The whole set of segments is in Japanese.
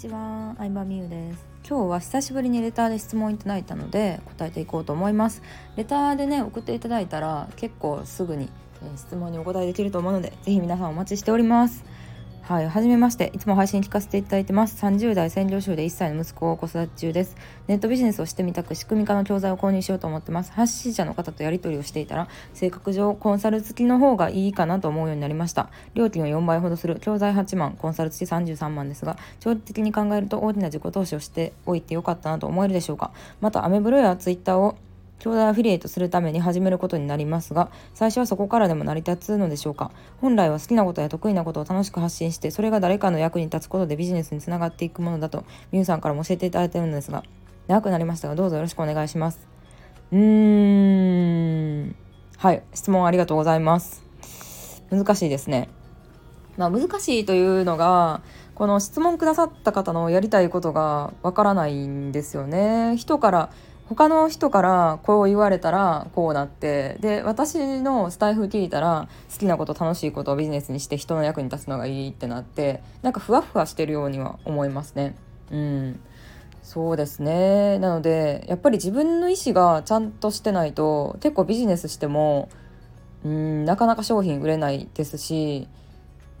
ちは、相葉美優です。今日は久しぶりにレターで質問いただいたので答えていこうと思いますレターでね送っていただいたら結構すぐに、え質問にお答えできると思うのでぜひ皆さんお待ちしております。はい、はじめまして。いつも配信聞かせていただいてます。30代専業主婦で1歳の息子を子育て中です。ネットビジネスをしてみたく、仕組み化の教材を購入しようと思ってます。発信者の方とやり取りをしていたら、性格上、コンサル付きの方がいいかなと思うようになりました。料金を4倍ほどする教材8万、コンサル付き33万ですが、長期的に考えると大きな自己投資をしておいてよかったなと思えるでしょうか。また、アメブロやツイッターを教材アフィリエイトするために始めることになりますが最初はそこからでも成り立つのでしょうか。本来は好きなことや得意なことを楽しく発信してそれが誰かの役に立つことでビジネスにつながっていくものだとミュウさんからも教えていただいているのですが長くなりましたがどうぞよろしくお願いします。うーん。はい質問ありがとうございます。難しいですね。まあ難しいというのがこの質問くださった方のやりたいことがわからないんですよね。人から他の人からこう言われたらこうなってで私のスタイフ聞いたら好きなこと楽しいことをビジネスにして人の役に立つのがいいってなってなんかふわふわしてるようには思いますね。うん。そうですね。なのでやっぱり自分の意思がちゃんとしてないと結構ビジネスしてもうんなかなか商品売れないですし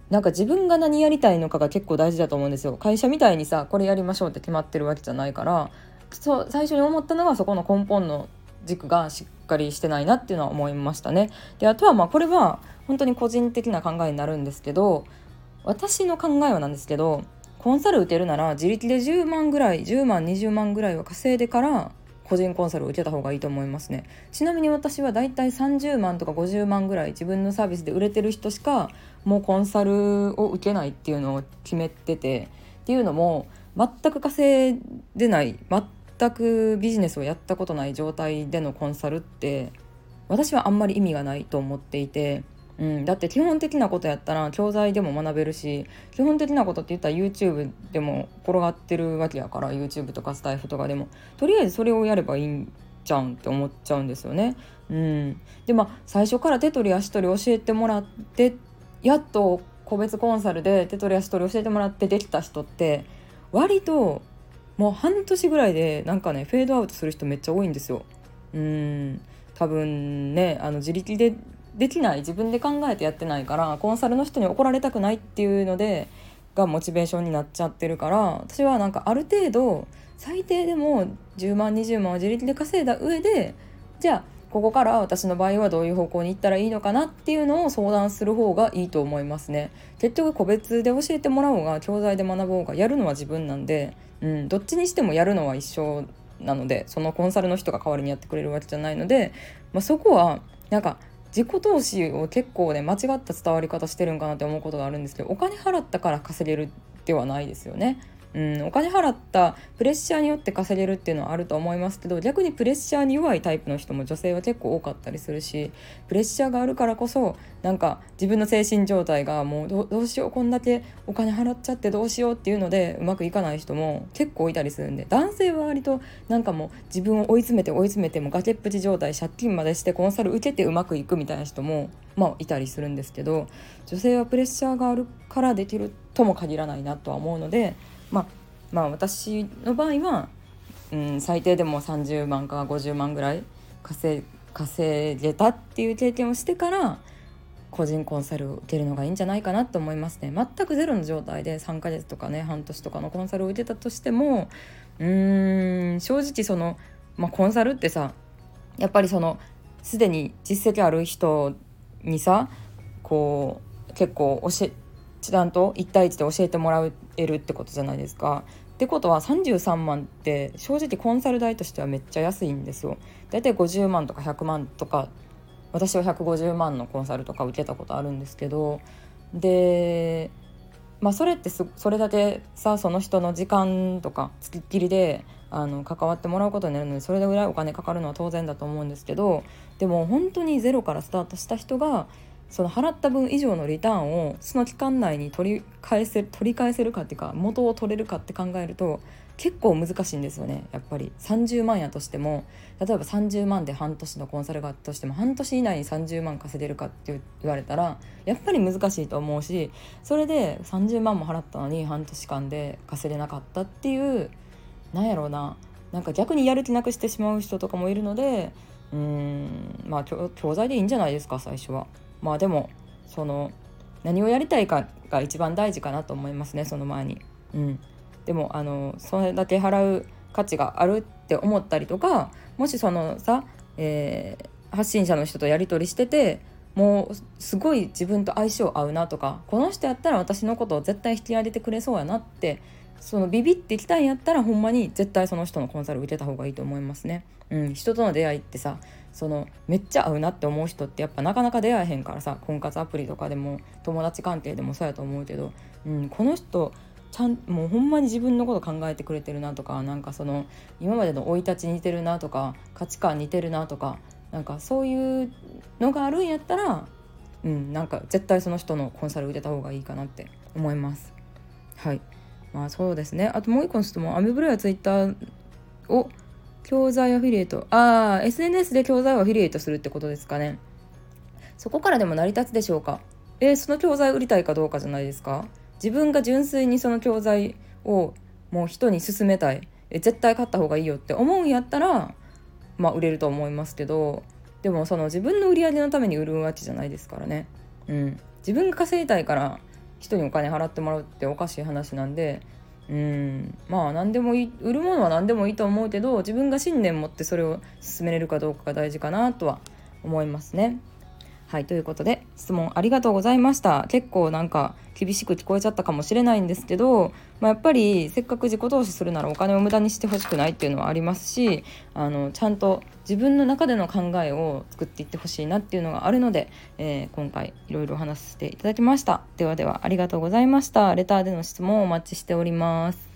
なんか自分が何やりたいのかが結構大事だと思うんですよ。会社みたいにさこれやりましょうって決まってるわけじゃないからそう最初に思ったのはそこの根本の軸がしっかりしてないなっていうのは思いましたね。であとはまあこれは本当に個人的な考えになるんですけど私の考えはなんですけどコンサル受けるなら自力で10万ぐらい10万20万ぐらいは稼いでから個人コンサルを受けた方がいいと思いますねちなみに私はだいたい30万とか50万ぐらい自分のサービスで売れてる人しかもうコンサルを受けないっていうのを決めててっていうのも全く稼いでない全くビジネスをやったことない状態でのコンサルって私はあんまり意味がないと思っていて、うん、だって基本的なことやったら教材でも学べるし基本的なことって言ったら YouTube でも転がってるわけやから YouTube とかスタイフとかでもとりあえずそれをやればいいんじゃうんって思っちゃうんですよね。うん、でまあ最初から手取り足取り教えてもらってやっと個別コンサルで手取り足取り教えてもらってできた人って割ともう半年ぐらいでなんかねフェードアウトする人めっちゃ多いんですよ。うん多分ねあの自力でできない自分で考えてやってないからコンサルの人に怒られたくないっていうのでがモチベーションになっちゃってるから私はなんかある程度最低でも10万20万を自力で稼いだ上でじゃあここから私の場合はどういう方向に行ったらいいのかなっていうのを相談する方がいいと思いますね結局個別で教えてもらおうが教材で学ぼうがやるのは自分なんでうん、どっちにしてもやるのは一緒なのでそのコンサルの人が代わりにやってくれるわけじゃないので、まあ、そこはなんか自己投資を結構ね間違った伝わり方してるんかなって思うことがあるんですけどお金払ったから稼げるではないですよね。うん、お金払ったプレッシャーによって稼げるっていうのはあると思いますけど逆にプレッシャーに弱いタイプの人も女性は結構多かったりするしプレッシャーがあるからこそなんか自分の精神状態がもうどうしようこんだけお金払っちゃってどうしようっていうのでうまくいかない人も結構いたりするんで男性は割となんかもう自分を追い詰めて追い詰めても崖っぷち状態借金までしてコンサル受けてうまくいくみたいな人もまあいたりするんですけど女性はプレッシャーがあるからできるってとも限らないなとは思うのでまあまあ私の場合は、うん、最低でも30万か50万ぐらい稼稼げたっていう経験をしてから個人コンサルを受けるのがいいんじゃないかなと思いますね。全くゼロの状態で3ヶ月とかね半年とかのコンサルを受けたとしてもうーん正直その、まあ、コンサルってさやっぱりそのすでに実績ある人にさこう結構教えちゃんと1対1で教えてもらえるってことじゃないですか。ってことは33万って正直コンサル代としてはめっちゃ安いんですよ。だいたい50万とか100万とか私は150万のコンサルとか受けたことあるんですけどでまあそれってそれだけさその人の時間とかつきっきりであの関わってもらうことになるのでそれぐらいお金かかるのは当然だと思うんですけどでも本当にゼロからスタートした人がその払った分以上のリターンをその期間内に取り返せ取り返せるかっていうか元を取れるかって考えると結構難しいんですよねやっぱり30万やとしても例えば30万で半年のコンサルがあったとしても半年以内に30万稼げるかって言われたらやっぱり難しいと思うしそれで30万も払ったのに半年間で稼げなかったっていうなんやろうななんか逆にやる気なくしてしまう人とかもいるのでうーんまあ教材でいいんじゃないですか最初は。まあでもその何をやりたいかが一番大事かなと思いますねその前に。うん、でもあのそれだけ払う価値があるって思ったりとかもしそのさ、えー、発信者の人とやり取りしててもうすごい自分と相性合うなとかこの人やったら私のことを絶対引き上げてくれそうやなってそのビビってきたんやったらほんまに絶対その人のコンサル受けた方がいいと思いますね。うん、人との出会いってさそのめっちゃ合うなって思う人ってやっぱなかなか出会えへんからさ婚活アプリとかでも友達関係でもそうやと思うけど、うん、この人ちゃんもうほんまに自分のこと考えてくれてるなとかなんかその今までの生い立ち似てるなとか価値観似てるなとかなんかそういうのがあるんやったら、うん、なんか絶対その人のコンサル受けた方がいいかなって思います。はいまあそうですね。あともう一個の質問。アメブロやツイッターを教材アフィリエイト。ああ SNS で教材をアフィリエイトするってことですかね。そこからでも成り立つでしょうか。えー、その教材売りたいかどうかじゃないですか。自分が純粋にその教材をもう人に勧めたい。え絶対買った方がいいよって思うんやったらまあ売れると思いますけど。でもその自分の売り上げのために売るわけじゃないですからね。うん。自分が稼ぎたいから人にお金払ってもらうっておかしい話なんでうんまあ何でもいい売るものは何でもいいと思うけど自分が信念持ってそれを進めれるかどうかが大事かなとは思いますね。はいということで質問ありがとうございました。結構なんか厳しく聞こえちゃったかもしれないんですけど、まあ、やっぱりせっかく自己投資するならお金を無駄にしてほしくないっていうのはありますしあのちゃんと自分の中での考えを作っていってほしいなっていうのがあるので、えー、今回いろいろ話していただきました。ではではありがとうございました。レターでの質問をお待ちしております。